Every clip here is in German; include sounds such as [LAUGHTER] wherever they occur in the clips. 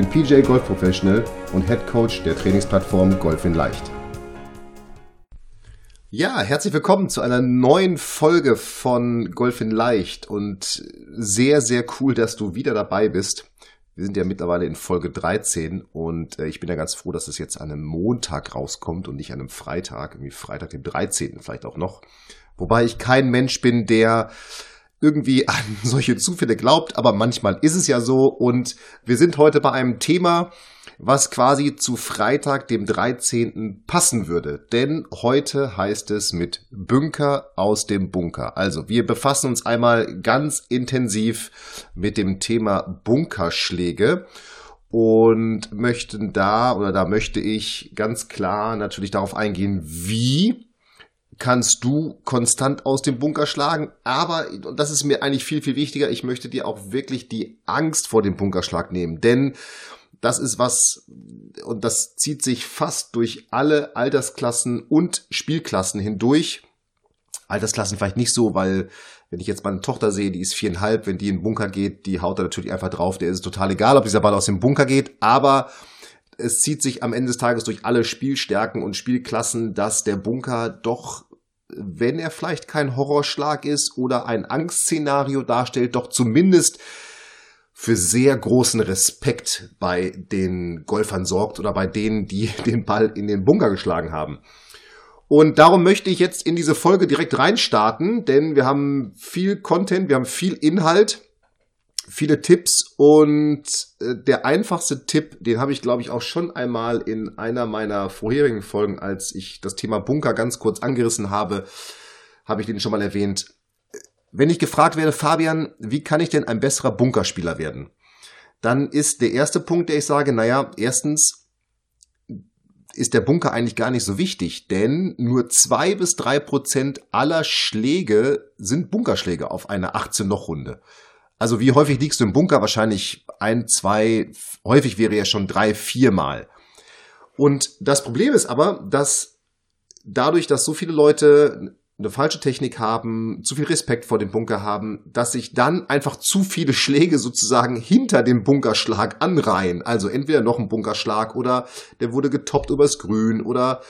bin PJ Golf Professional und Head Coach der Trainingsplattform Golf in Leicht. Ja, herzlich willkommen zu einer neuen Folge von Golf in Leicht und sehr, sehr cool, dass du wieder dabei bist. Wir sind ja mittlerweile in Folge 13 und äh, ich bin ja ganz froh, dass es jetzt an einem Montag rauskommt und nicht an einem Freitag, irgendwie Freitag, dem 13. vielleicht auch noch. Wobei ich kein Mensch bin, der irgendwie [LAUGHS] an solche Zufälle glaubt, aber manchmal ist es ja so und wir sind heute bei einem Thema, was quasi zu Freitag, dem 13. passen würde. Denn heute heißt es mit Bunker aus dem Bunker. Also wir befassen uns einmal ganz intensiv mit dem Thema Bunkerschläge und möchten da oder da möchte ich ganz klar natürlich darauf eingehen, wie kannst du konstant aus dem Bunker schlagen. Aber, und das ist mir eigentlich viel, viel wichtiger, ich möchte dir auch wirklich die Angst vor dem Bunkerschlag nehmen. Denn das ist was, und das zieht sich fast durch alle Altersklassen und Spielklassen hindurch. Altersklassen vielleicht nicht so, weil wenn ich jetzt meine Tochter sehe, die ist viereinhalb, wenn die in den Bunker geht, die haut da natürlich einfach drauf, der ist es total egal, ob dieser Ball aus dem Bunker geht, aber es zieht sich am Ende des Tages durch alle Spielstärken und Spielklassen, dass der Bunker doch, wenn er vielleicht kein Horrorschlag ist oder ein Angstszenario darstellt, doch zumindest für sehr großen Respekt bei den Golfern sorgt oder bei denen, die [LAUGHS] den Ball in den Bunker geschlagen haben. Und darum möchte ich jetzt in diese Folge direkt reinstarten, denn wir haben viel Content, wir haben viel Inhalt, viele Tipps und äh, der einfachste Tipp, den habe ich glaube ich auch schon einmal in einer meiner vorherigen Folgen, als ich das Thema Bunker ganz kurz angerissen habe, habe ich den schon mal erwähnt. Wenn ich gefragt werde, Fabian, wie kann ich denn ein besserer Bunkerspieler werden? Dann ist der erste Punkt, der ich sage, naja, erstens ist der Bunker eigentlich gar nicht so wichtig, denn nur zwei bis drei Prozent aller Schläge sind Bunkerschläge auf einer 18-Loch-Runde. Also wie häufig liegst du im Bunker? Wahrscheinlich ein, zwei, häufig wäre ja schon drei, viermal. Und das Problem ist aber, dass dadurch, dass so viele Leute eine falsche Technik haben, zu viel Respekt vor dem Bunker haben, dass sich dann einfach zu viele Schläge sozusagen hinter dem Bunkerschlag anreihen. Also entweder noch ein Bunkerschlag oder der wurde getoppt übers Grün oder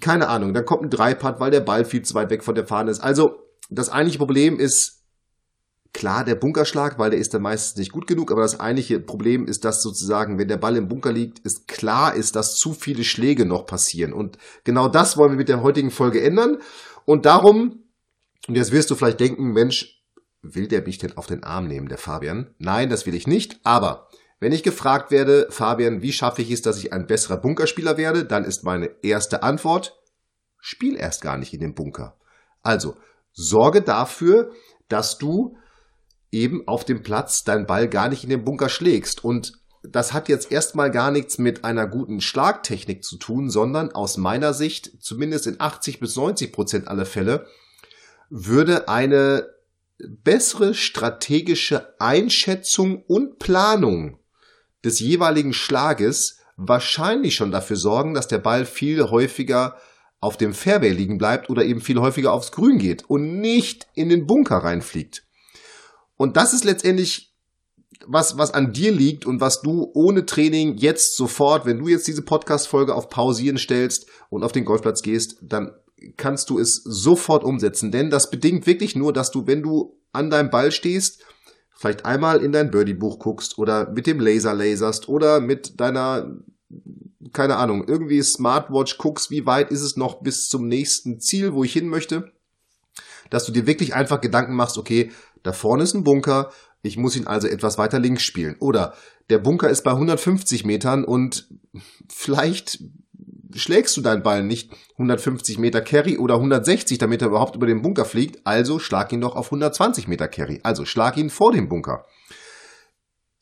keine Ahnung, dann kommt ein Dreipad, weil der Ball viel zu weit weg von der Fahne ist. Also das eigentliche Problem ist klar der Bunkerschlag, weil der ist dann meistens nicht gut genug, aber das eigentliche Problem ist, dass sozusagen, wenn der Ball im Bunker liegt, ist klar ist, dass zu viele Schläge noch passieren. Und genau das wollen wir mit der heutigen Folge ändern. Und darum, und jetzt wirst du vielleicht denken, Mensch, will der mich denn auf den Arm nehmen, der Fabian? Nein, das will ich nicht, aber wenn ich gefragt werde, Fabian, wie schaffe ich es, dass ich ein besserer Bunkerspieler werde, dann ist meine erste Antwort, spiel erst gar nicht in den Bunker. Also, sorge dafür, dass du eben auf dem Platz deinen Ball gar nicht in den Bunker schlägst. Und das hat jetzt erstmal gar nichts mit einer guten Schlagtechnik zu tun, sondern aus meiner Sicht, zumindest in 80 bis 90 Prozent aller Fälle, würde eine bessere strategische Einschätzung und Planung des jeweiligen Schlages wahrscheinlich schon dafür sorgen, dass der Ball viel häufiger auf dem Fairway liegen bleibt oder eben viel häufiger aufs Grün geht und nicht in den Bunker reinfliegt. Und das ist letztendlich was, was an dir liegt und was du ohne Training jetzt sofort, wenn du jetzt diese Podcast-Folge auf Pausieren stellst und auf den Golfplatz gehst, dann kannst du es sofort umsetzen. Denn das bedingt wirklich nur, dass du, wenn du an deinem Ball stehst, vielleicht einmal in dein Birdie-Buch guckst oder mit dem Laser laserst oder mit deiner, keine Ahnung, irgendwie Smartwatch guckst, wie weit ist es noch bis zum nächsten Ziel, wo ich hin möchte. Dass du dir wirklich einfach Gedanken machst, okay, da vorne ist ein Bunker, ich muss ihn also etwas weiter links spielen. Oder der Bunker ist bei 150 Metern und vielleicht schlägst du deinen Ball nicht 150 Meter Carry oder 160, damit er überhaupt über den Bunker fliegt. Also schlag ihn doch auf 120 Meter Carry. Also schlag ihn vor dem Bunker.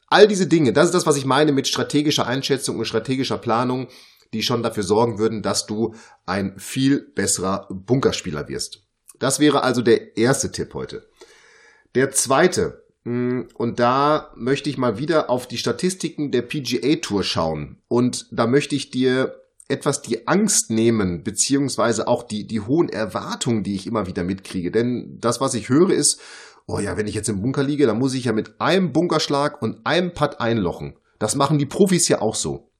all diese Dinge, das ist das, was ich meine mit strategischer Einschätzung und strategischer Planung, die schon dafür sorgen würden, dass du ein viel besserer Bunkerspieler wirst. Das wäre also der erste Tipp heute. Der zweite, hm, und da möchte ich mal wieder auf die Statistiken der PGA Tour schauen. Und da möchte ich dir etwas die Angst nehmen, beziehungsweise auch die, die hohen Erwartungen, die ich immer wieder mitkriege. Denn das, was ich höre, ist, oh ja, wenn ich jetzt im Bunker liege, dann muss ich ja mit einem Bunkerschlag und einem Putt einlochen. Das machen die Profis ja auch so.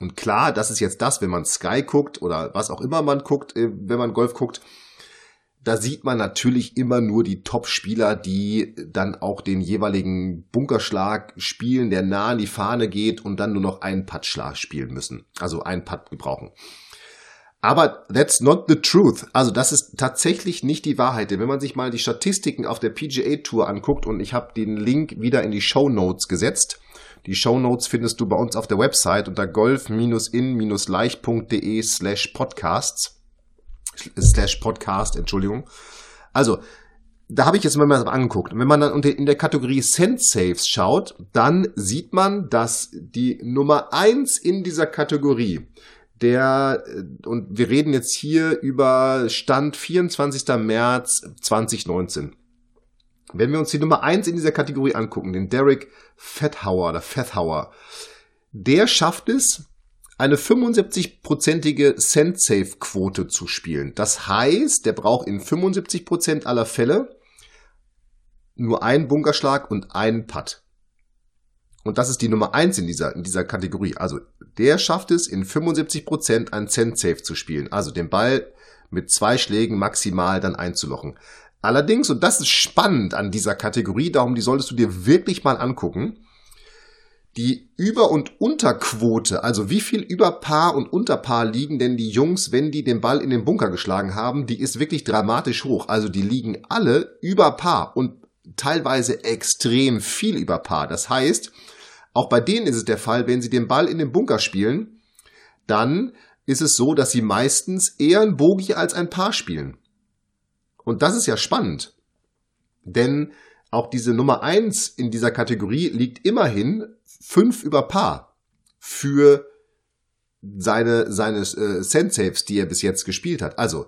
Und klar, das ist jetzt das, wenn man Sky guckt oder was auch immer man guckt, äh, wenn man Golf guckt, da sieht man natürlich immer nur die Top-Spieler, die dann auch den jeweiligen Bunkerschlag spielen, der nah an die Fahne geht und dann nur noch einen Puttschlag spielen müssen. Also einen Putt gebrauchen. Aber that's not the truth. Also das ist tatsächlich nicht die Wahrheit. Denn wenn man sich mal die Statistiken auf der PGA Tour anguckt und ich habe den Link wieder in die Show Notes gesetzt. Die Show Notes findest du bei uns auf der Website unter golf-in-leicht.de slash podcasts slash Podcast, Entschuldigung. Also, da habe ich jetzt mal angeguckt. Und wenn man dann in der Kategorie Saves schaut, dann sieht man, dass die Nummer eins in dieser Kategorie, der, äh, und wir reden jetzt hier über Stand 24. März 2019. Wenn wir uns die Nummer eins in dieser Kategorie angucken, den Derek Fethauer oder Fethauer, der schafft es, eine 75-prozentige Send-Safe-Quote zu spielen. Das heißt, der braucht in 75 Prozent aller Fälle nur einen Bunkerschlag und einen Putt. Und das ist die Nummer eins in dieser, in dieser Kategorie. Also der schafft es, in 75 Prozent ein Send-Safe zu spielen. Also den Ball mit zwei Schlägen maximal dann einzulochen. Allerdings, und das ist spannend an dieser Kategorie, darum die solltest du dir wirklich mal angucken, die Über- und Unterquote, also wie viel über Paar und Unterpaar liegen denn die Jungs, wenn die den Ball in den Bunker geschlagen haben, die ist wirklich dramatisch hoch. Also die liegen alle über Paar und teilweise extrem viel über Paar. Das heißt, auch bei denen ist es der Fall, wenn sie den Ball in den Bunker spielen, dann ist es so, dass sie meistens eher ein Bogie als ein Paar spielen. Und das ist ja spannend. Denn auch diese Nummer eins in dieser Kategorie liegt immerhin fünf über Paar für seine, seine äh, Send-Saves, die er bis jetzt gespielt hat. Also,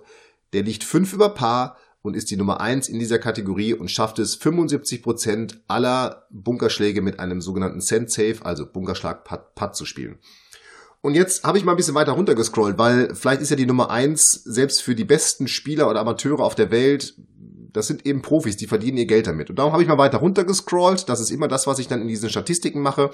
der liegt fünf über Paar und ist die Nummer eins in dieser Kategorie und schafft es 75 Prozent aller Bunkerschläge mit einem sogenannten Send-Save, also Bunkerschlag-Putt zu spielen. Und jetzt habe ich mal ein bisschen weiter runtergescrollt, weil vielleicht ist ja die Nummer eins selbst für die besten Spieler oder Amateure auf der Welt das sind eben Profis, die verdienen ihr Geld damit. Und darum habe ich mal weiter runtergescrollt. Das ist immer das, was ich dann in diesen Statistiken mache.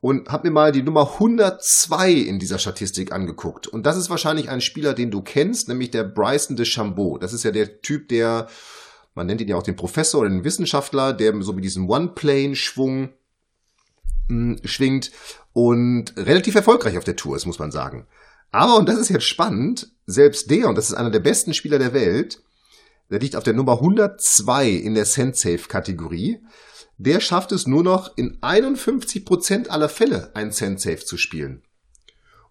Und habe mir mal die Nummer 102 in dieser Statistik angeguckt. Und das ist wahrscheinlich ein Spieler, den du kennst, nämlich der Bryson de Chambeau. Das ist ja der Typ, der, man nennt ihn ja auch den Professor oder den Wissenschaftler, der so mit diesem One-Plane-Schwung hm, schwingt und relativ erfolgreich auf der Tour ist, muss man sagen. Aber, und das ist jetzt spannend, selbst der, und das ist einer der besten Spieler der Welt, der liegt auf der Nummer 102 in der Sensafe-Kategorie. Der schafft es nur noch in 51% aller Fälle, ein Sensafe zu spielen.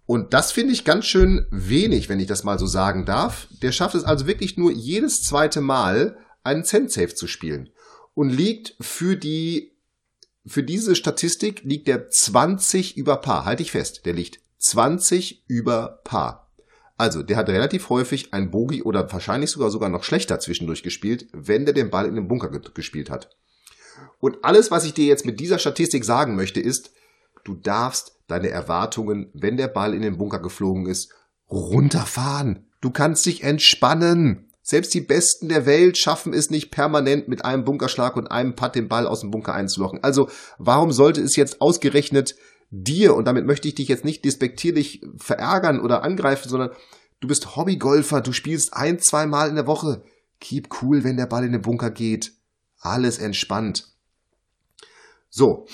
Und das finde ich ganz schön wenig, wenn ich das mal so sagen darf. Der schafft es also wirklich nur jedes zweite Mal, einen Sensafe zu spielen. Und liegt für die, für diese Statistik liegt der 20 über Paar. Halte ich fest, der liegt 20 über Paar. Also, der hat relativ häufig ein Bogie oder wahrscheinlich sogar sogar noch schlechter zwischendurch gespielt, wenn der den Ball in den Bunker gespielt hat. Und alles, was ich dir jetzt mit dieser Statistik sagen möchte, ist, du darfst deine Erwartungen, wenn der Ball in den Bunker geflogen ist, runterfahren. Du kannst dich entspannen. Selbst die Besten der Welt schaffen es nicht permanent mit einem Bunkerschlag und einem Putt den Ball aus dem Bunker einzulochen. Also warum sollte es jetzt ausgerechnet dir, und damit möchte ich dich jetzt nicht despektierlich verärgern oder angreifen, sondern du bist Hobbygolfer, du spielst ein, zwei Mal in der Woche. Keep cool, wenn der Ball in den Bunker geht. Alles entspannt. So.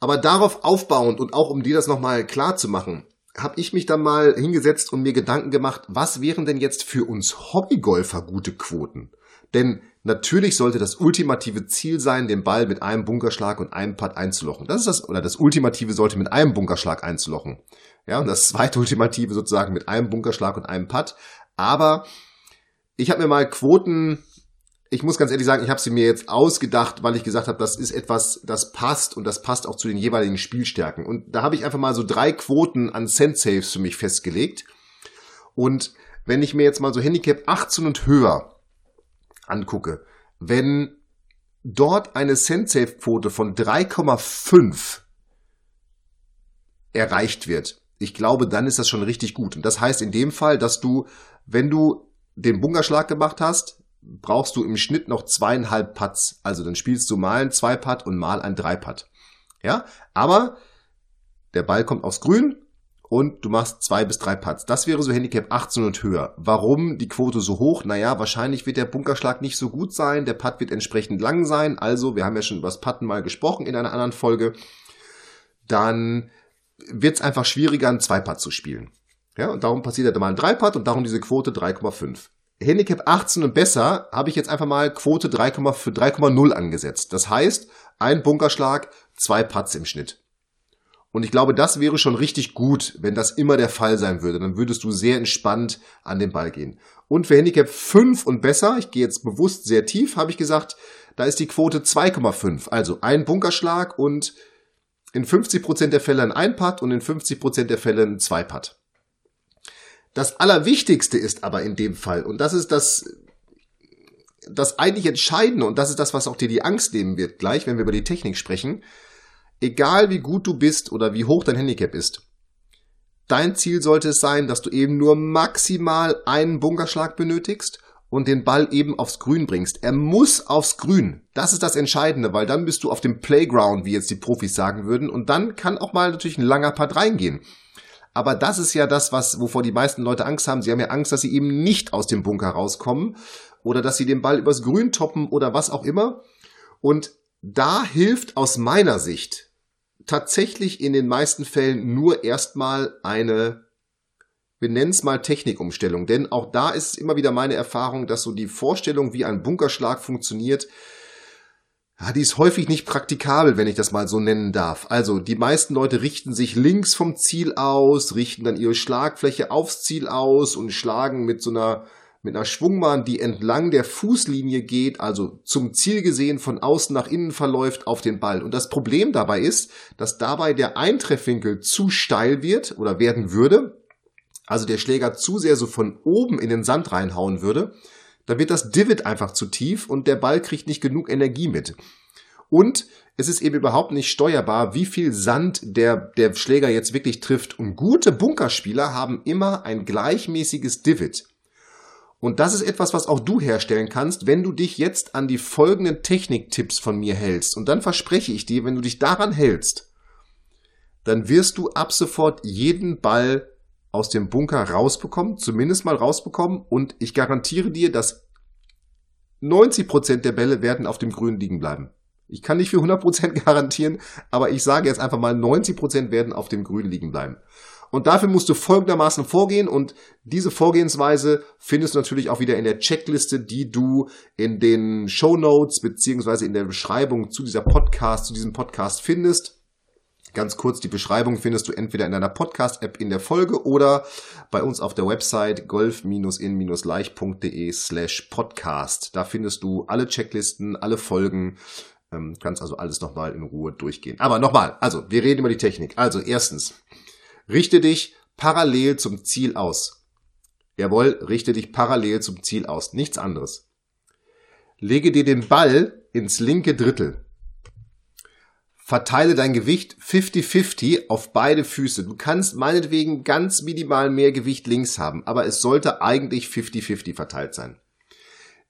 Aber darauf aufbauend und auch um dir das nochmal klar zu machen, habe ich mich dann mal hingesetzt und mir Gedanken gemacht, was wären denn jetzt für uns Hobbygolfer gute Quoten? Denn natürlich sollte das ultimative Ziel sein, den Ball mit einem Bunkerschlag und einem Putt einzulochen. Das ist das, oder das ultimative sollte mit einem Bunkerschlag einzulochen. Ja, und das [LAUGHS] zweite ultimative sozusagen mit einem Bunkerschlag und einem Putt. Aber ich habe mir mal Quoten ich muss ganz ehrlich sagen, ich habe sie mir jetzt ausgedacht, weil ich gesagt habe, das ist etwas, das passt und das passt auch zu den jeweiligen Spielstärken. Und da habe ich einfach mal so drei Quoten an Cent-Saves für mich festgelegt. Und wenn ich mir jetzt mal so Handicap 18 und höher angucke, wenn dort eine Cent-Save-Quote von 3,5 erreicht wird, ich glaube, dann ist das schon richtig gut. Und das heißt in dem Fall, dass du, wenn du den Bunkerschlag gemacht hast, brauchst du im Schnitt noch zweieinhalb Putts. Also dann spielst du mal ein Zwei-Putt und mal ein Drei-Putt. Ja, aber der Ball kommt aufs Grün und du machst zwei bis drei Putts. Das wäre so Handicap 18 und höher. Warum die Quote so hoch? Naja, wahrscheinlich wird der Bunkerschlag nicht so gut sein. Der Putt wird entsprechend lang sein. Also, wir haben ja schon über das Putten mal gesprochen in einer anderen Folge. Dann wird es einfach schwieriger, einen Zwei-Putt zu spielen. Ja, und darum passiert ja mal ein Drei-Putt und darum diese Quote 3,5. Handicap 18 und besser habe ich jetzt einfach mal Quote 3,0 angesetzt. Das heißt, ein Bunkerschlag, zwei Putts im Schnitt. Und ich glaube, das wäre schon richtig gut, wenn das immer der Fall sein würde. Dann würdest du sehr entspannt an den Ball gehen. Und für Handicap 5 und besser, ich gehe jetzt bewusst sehr tief, habe ich gesagt, da ist die Quote 2,5. Also ein Bunkerschlag und in 50% der Fälle ein Ein-Putt und in 50% der Fälle ein Zwei-Putt. Das Allerwichtigste ist aber in dem Fall, und das ist das, das eigentlich Entscheidende, und das ist das, was auch dir die Angst nehmen wird, gleich, wenn wir über die Technik sprechen, egal wie gut du bist oder wie hoch dein Handicap ist, dein Ziel sollte es sein, dass du eben nur maximal einen Bunkerschlag benötigst und den Ball eben aufs Grün bringst. Er muss aufs Grün. Das ist das Entscheidende, weil dann bist du auf dem Playground, wie jetzt die Profis sagen würden, und dann kann auch mal natürlich ein langer Part reingehen. Aber das ist ja das, was, wovor die meisten Leute Angst haben. Sie haben ja Angst, dass sie eben nicht aus dem Bunker rauskommen oder dass sie den Ball übers Grün toppen oder was auch immer. Und da hilft aus meiner Sicht tatsächlich in den meisten Fällen nur erstmal eine, wir nennen es mal Technikumstellung. Denn auch da ist immer wieder meine Erfahrung, dass so die Vorstellung, wie ein Bunkerschlag funktioniert, ja, die ist häufig nicht praktikabel, wenn ich das mal so nennen darf. Also die meisten Leute richten sich links vom Ziel aus, richten dann ihre Schlagfläche aufs Ziel aus und schlagen mit so einer mit einer Schwungbahn, die entlang der Fußlinie geht, also zum Ziel gesehen von außen nach innen verläuft, auf den Ball. Und das Problem dabei ist, dass dabei der Eintreffwinkel zu steil wird oder werden würde, also der Schläger zu sehr so von oben in den Sand reinhauen würde da wird das Divid einfach zu tief und der Ball kriegt nicht genug Energie mit. Und es ist eben überhaupt nicht steuerbar, wie viel Sand der, der Schläger jetzt wirklich trifft. Und gute Bunkerspieler haben immer ein gleichmäßiges Divid. Und das ist etwas, was auch du herstellen kannst, wenn du dich jetzt an die folgenden Techniktipps von mir hältst. Und dann verspreche ich dir, wenn du dich daran hältst, dann wirst du ab sofort jeden Ball aus dem Bunker rausbekommen, zumindest mal rausbekommen. Und ich garantiere dir, dass 90 Prozent der Bälle werden auf dem Grün liegen bleiben. Ich kann nicht für 100 Prozent [LAUGHS] garantieren, aber ich sage jetzt einfach mal, 90 Prozent werden auf dem Grün liegen bleiben. Und dafür musst du folgendermaßen vorgehen und diese Vorgehensweise findest du natürlich auch wieder in der Checkliste, die du in den Show Notes beziehungsweise in der Beschreibung zu dieser Podcast, zu diesem Podcast findest. Ganz kurz, die Beschreibung findest du entweder in deiner Podcast-App in der Folge oder bei uns auf der Website golf-in-leicht.de slash podcast. Da findest du alle Checklisten, alle Folgen, ähm, kannst also alles nochmal in Ruhe durchgehen. Aber nochmal, also wir reden über die Technik. Also erstens, richte dich parallel zum Ziel aus. Jawohl, richte dich parallel zum Ziel aus, nichts anderes. Lege dir den Ball ins linke Drittel verteile dein Gewicht 50-50 auf beide Füße. Du kannst meinetwegen ganz minimal mehr Gewicht links haben, aber es sollte eigentlich 50-50 verteilt sein.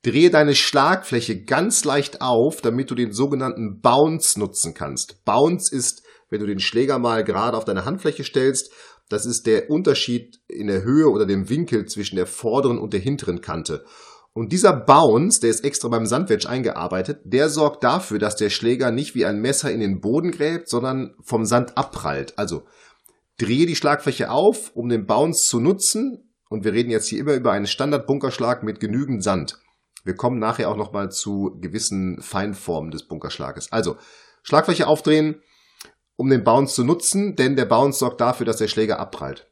Drehe deine Schlagfläche ganz leicht auf, damit du den sogenannten Bounce nutzen kannst. Bounce ist, wenn du den Schläger mal gerade auf deine Handfläche stellst, das ist der Unterschied in der Höhe oder dem Winkel zwischen der vorderen und der hinteren Kante. Und dieser Bounce, der ist extra beim Sandwedge eingearbeitet, der sorgt dafür, dass der Schläger nicht wie ein Messer in den Boden gräbt, sondern vom Sand abprallt. Also drehe die Schlagfläche auf, um den Bounce zu nutzen. Und wir reden jetzt hier immer über einen Standard-Bunkerschlag mit genügend Sand. Wir kommen nachher auch nochmal zu gewissen Feinformen des Bunkerschlages. Also Schlagfläche aufdrehen, um den Bounce zu nutzen, denn der Bounce sorgt dafür, dass der Schläger abprallt.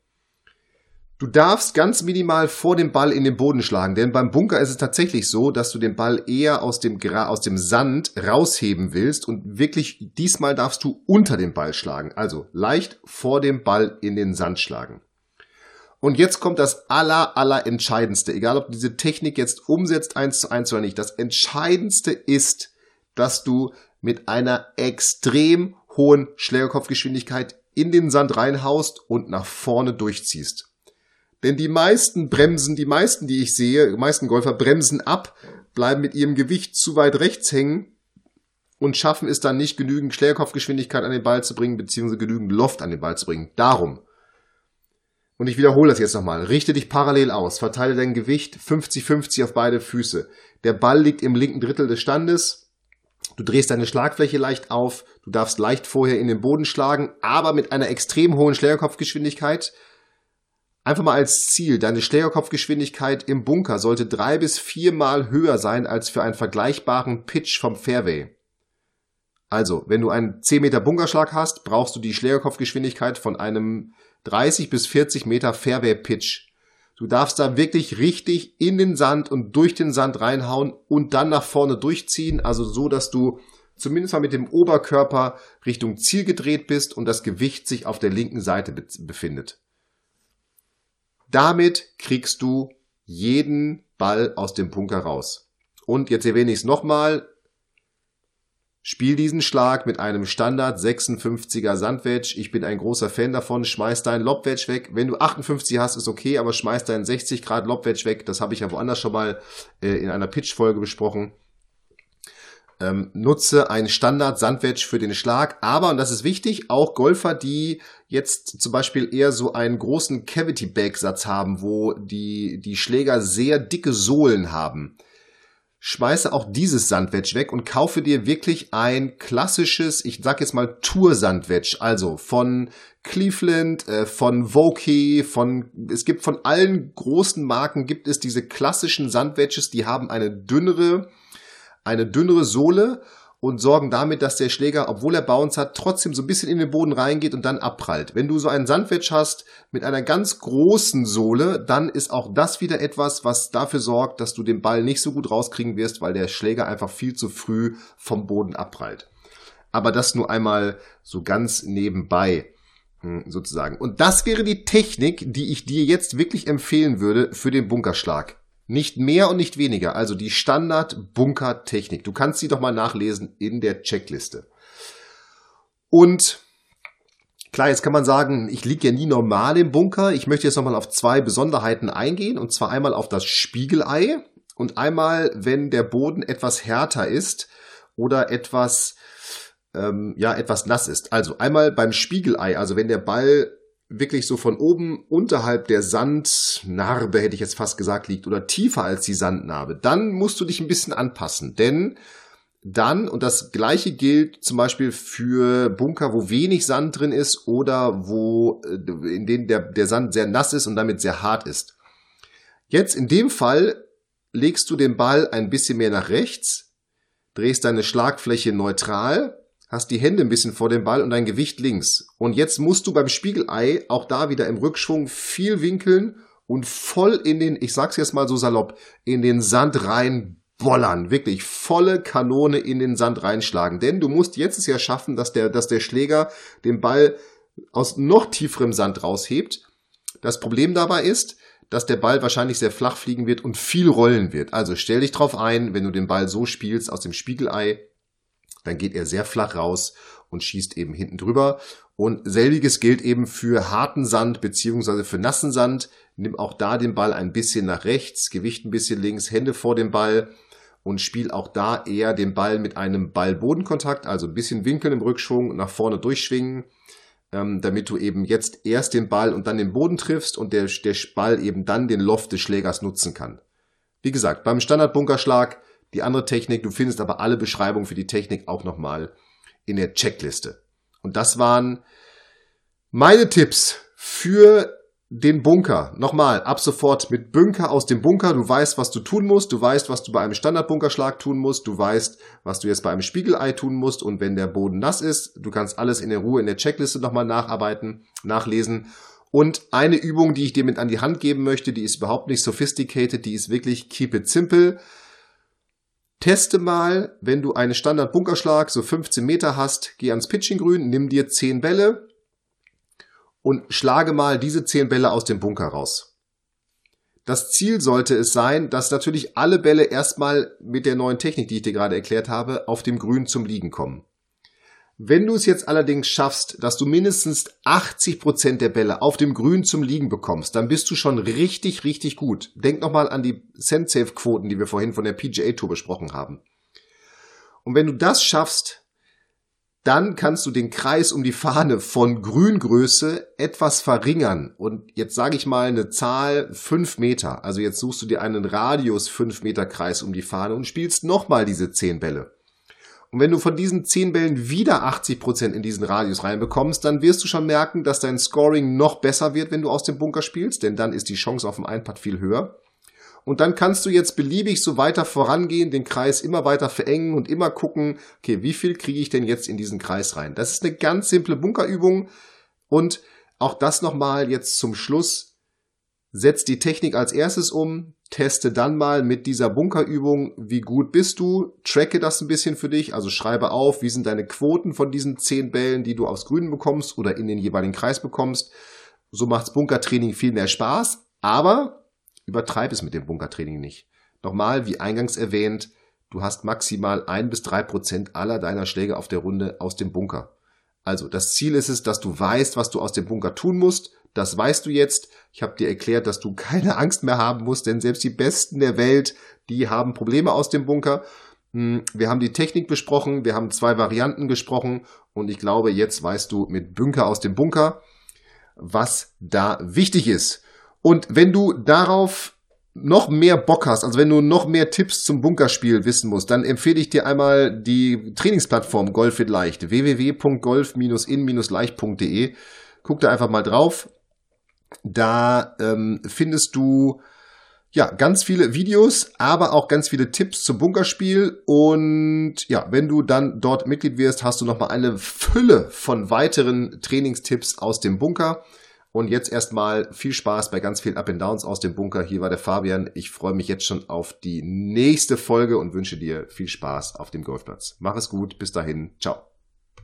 Du darfst ganz minimal vor dem Ball in den Boden schlagen, denn beim Bunker ist es tatsächlich so, dass du den Ball eher aus dem, aus dem Sand rausheben willst und wirklich diesmal darfst du unter dem Ball schlagen. Also leicht vor dem Ball in den Sand schlagen. Und jetzt kommt das aller, aller Entscheidendste. Egal, ob du diese Technik jetzt umsetzt, eins zu eins oder nicht. Das Entscheidendste ist, dass du mit einer extrem hohen Schlägerkopfgeschwindigkeit in den Sand reinhaust und nach vorne durchziehst. Denn die meisten bremsen, die meisten, die ich sehe, die meisten Golfer bremsen ab, bleiben mit ihrem Gewicht zu weit rechts hängen und schaffen es dann nicht, genügend Schlägerkopfgeschwindigkeit an den Ball zu bringen, beziehungsweise genügend Loft an den Ball zu bringen. Darum. Und ich wiederhole das jetzt nochmal. Richte dich parallel aus. Verteile dein Gewicht 50-50 auf beide Füße. Der Ball liegt im linken Drittel des Standes. Du drehst deine Schlagfläche leicht auf. Du darfst leicht vorher in den Boden schlagen, aber mit einer extrem hohen Schlägerkopfgeschwindigkeit. Einfach mal als Ziel, deine Schlägerkopfgeschwindigkeit im Bunker sollte drei bis viermal höher sein als für einen vergleichbaren Pitch vom Fairway. Also, wenn du einen 10 Meter Bunkerschlag hast, brauchst du die Schlägerkopfgeschwindigkeit von einem 30 bis 40 Meter Fairway Pitch. Du darfst da wirklich richtig in den Sand und durch den Sand reinhauen und dann nach vorne durchziehen, also so, dass du zumindest mal mit dem Oberkörper Richtung Ziel gedreht bist und das Gewicht sich auf der linken Seite befindet. Damit kriegst du jeden Ball aus dem Bunker raus. Und jetzt erwähne ich es nochmal. Spiel diesen Schlag mit einem Standard 56er Sandwedge. Ich bin ein großer Fan davon. Schmeiß deinen Lobwedge weg. Wenn du 58 hast, ist okay, aber schmeiß deinen 60 Grad Lobwedge weg. Das habe ich ja woanders schon mal äh, in einer Pitch-Folge besprochen. Ähm, nutze ein Standard-Sandwedge für den Schlag, aber, und das ist wichtig, auch Golfer, die jetzt zum Beispiel eher so einen großen Cavity-Bag-Satz haben, wo die, die Schläger sehr dicke Sohlen haben, schmeiße auch dieses Sandwedge weg und kaufe dir wirklich ein klassisches, ich sag jetzt mal Tour-Sandwedge, also von Cleveland, äh, von Vokey, von, es gibt von allen großen Marken gibt es diese klassischen Sandwedges, die haben eine dünnere, eine dünnere Sohle und sorgen damit, dass der Schläger, obwohl er Bounce hat, trotzdem so ein bisschen in den Boden reingeht und dann abprallt. Wenn du so einen Sandwedge hast mit einer ganz großen Sohle, dann ist auch das wieder etwas, was dafür sorgt, dass du den Ball nicht so gut rauskriegen wirst, weil der Schläger einfach viel zu früh vom Boden abprallt. Aber das nur einmal so ganz nebenbei hm, sozusagen. Und das wäre die Technik, die ich dir jetzt wirklich empfehlen würde für den Bunkerschlag. Nicht mehr und nicht weniger. Also die Standard-Bunker-Technik. Du kannst sie doch mal nachlesen in der Checkliste. Und klar, jetzt kann man sagen, ich liege ja nie normal im Bunker. Ich möchte jetzt nochmal auf zwei Besonderheiten eingehen. Und zwar einmal auf das Spiegelei und einmal, wenn der Boden etwas härter ist oder etwas, ähm, ja, etwas nass ist. Also einmal beim Spiegelei, also wenn der Ball wirklich so von oben unterhalb der Sandnarbe, hätte ich jetzt fast gesagt, liegt oder tiefer als die Sandnarbe, dann musst du dich ein bisschen anpassen. Denn dann, und das gleiche gilt zum Beispiel für Bunker, wo wenig Sand drin ist oder wo, äh, in denen der, der Sand sehr nass ist und damit sehr hart ist. Jetzt in dem Fall legst du den Ball ein bisschen mehr nach rechts, drehst deine Schlagfläche neutral hast die Hände ein bisschen vor dem Ball und dein Gewicht links. Und jetzt musst du beim Spiegelei auch da wieder im Rückschwung viel winkeln und voll in den, ich sag's jetzt mal so salopp, in den Sand rein bollern. Wirklich volle Kanone in den Sand reinschlagen. Denn du musst jetzt es ja schaffen, dass der, dass der Schläger den Ball aus noch tieferem Sand raushebt. Das Problem dabei ist, dass der Ball wahrscheinlich sehr flach fliegen wird und viel rollen wird. Also stell dich drauf ein, wenn du den Ball so spielst aus dem Spiegelei, dann geht er sehr flach raus und schießt eben hinten drüber. Und selbiges gilt eben für harten Sand beziehungsweise für nassen Sand. Nimm auch da den Ball ein bisschen nach rechts, Gewicht ein bisschen links, Hände vor dem Ball und spiel auch da eher den Ball mit einem Ball-Bodenkontakt, also ein bisschen winkeln im Rückschwung, nach vorne durchschwingen, ähm, damit du eben jetzt erst den Ball und dann den Boden triffst und der, der Ball eben dann den Loft des Schlägers nutzen kann. Wie gesagt, beim Standard-Bunkerschlag die andere Technik. Du findest aber alle Beschreibungen für die Technik auch nochmal in der Checkliste. Und das waren meine Tipps für den Bunker. Nochmal, ab sofort mit Bunker aus dem Bunker. Du weißt, was du tun musst. Du weißt, was du bei einem Standardbunkerschlag tun musst. Du weißt, was du jetzt bei einem Spiegelei tun musst. Und wenn der Boden nass ist, du kannst alles in der Ruhe in der Checkliste nochmal nacharbeiten, nachlesen. Und eine Übung, die ich dir mit an die Hand geben möchte, die ist überhaupt nicht sophisticated, die ist wirklich keep it simple. Teste mal, wenn du einen Standard-Bunkerschlag, so 15 Meter hast, geh ans Pitching-Grün, nimm dir 10 Bälle und schlage mal diese 10 Bälle aus dem Bunker raus. Das Ziel sollte es sein, dass natürlich alle Bälle erstmal mit der neuen Technik, die ich dir gerade erklärt habe, auf dem Grün zum Liegen kommen. Wenn du es jetzt allerdings schaffst, dass du mindestens 80 Prozent der Bälle auf dem Grün zum Liegen bekommst, dann bist du schon richtig, richtig gut. Denk nochmal an die Send-Safe-Quoten, die wir vorhin von der PGA Tour besprochen haben. Und wenn du das schaffst, dann kannst du den Kreis um die Fahne von Grüngröße etwas verringern. Und jetzt sage ich mal eine Zahl 5 Meter. Also jetzt suchst du dir einen Radius 5 Meter Kreis um die Fahne und spielst nochmal diese 10 Bälle. Und wenn du von diesen 10 Bällen wieder 80 Prozent in diesen Radius reinbekommst, dann wirst du schon merken, dass dein Scoring noch besser wird, wenn du aus dem Bunker spielst, denn dann ist die Chance auf den Einpad viel höher. Und dann kannst du jetzt beliebig so weiter vorangehen, den Kreis immer weiter verengen und immer gucken, okay, wie viel kriege ich denn jetzt in diesen Kreis rein? Das ist eine ganz simple Bunkerübung und auch das nochmal jetzt zum Schluss. Setz die Technik als erstes um, teste dann mal mit dieser Bunkerübung, wie gut bist du, tracke das ein bisschen für dich, also schreibe auf, wie sind deine Quoten von diesen zehn Bällen, die du aufs Grün bekommst oder in den jeweiligen Kreis bekommst. So macht's Bunkertraining viel mehr Spaß, aber übertreib es mit dem Bunkertraining nicht. Nochmal, wie eingangs erwähnt, du hast maximal ein bis drei Prozent aller deiner Schläge auf der Runde aus dem Bunker. Also das Ziel ist es, dass du weißt, was du aus dem Bunker tun musst das weißt du jetzt. Ich habe dir erklärt, dass du keine Angst mehr haben musst, denn selbst die Besten der Welt, die haben Probleme aus dem Bunker. Hm, wir haben die Technik besprochen, wir haben zwei Varianten gesprochen und ich glaube, jetzt weißt du mit Bunker aus dem Bunker, was da wichtig ist. Und wenn du darauf noch mehr Bock hast, also wenn du noch mehr Tipps zum Bunkerspiel wissen musst, dann empfehle ich dir einmal die Trainingsplattform Golf wird leicht, www.golf-in-leicht.de. Guck da einfach mal drauf. Da ähm, findest du ja ganz viele Videos, aber auch ganz viele Tipps zum Bunkerspiel. Und ja, wenn du dann dort Mitglied wirst, hast du nochmal eine Fülle von weiteren Trainingstipps aus dem Bunker. Und jetzt erstmal viel Spaß bei ganz vielen Up and Downs aus dem Bunker. Hier war der Fabian. Ich freue mich jetzt schon auf die nächste Folge und wünsche dir viel Spaß auf dem Golfplatz. Mach es gut. Bis dahin. Ciao.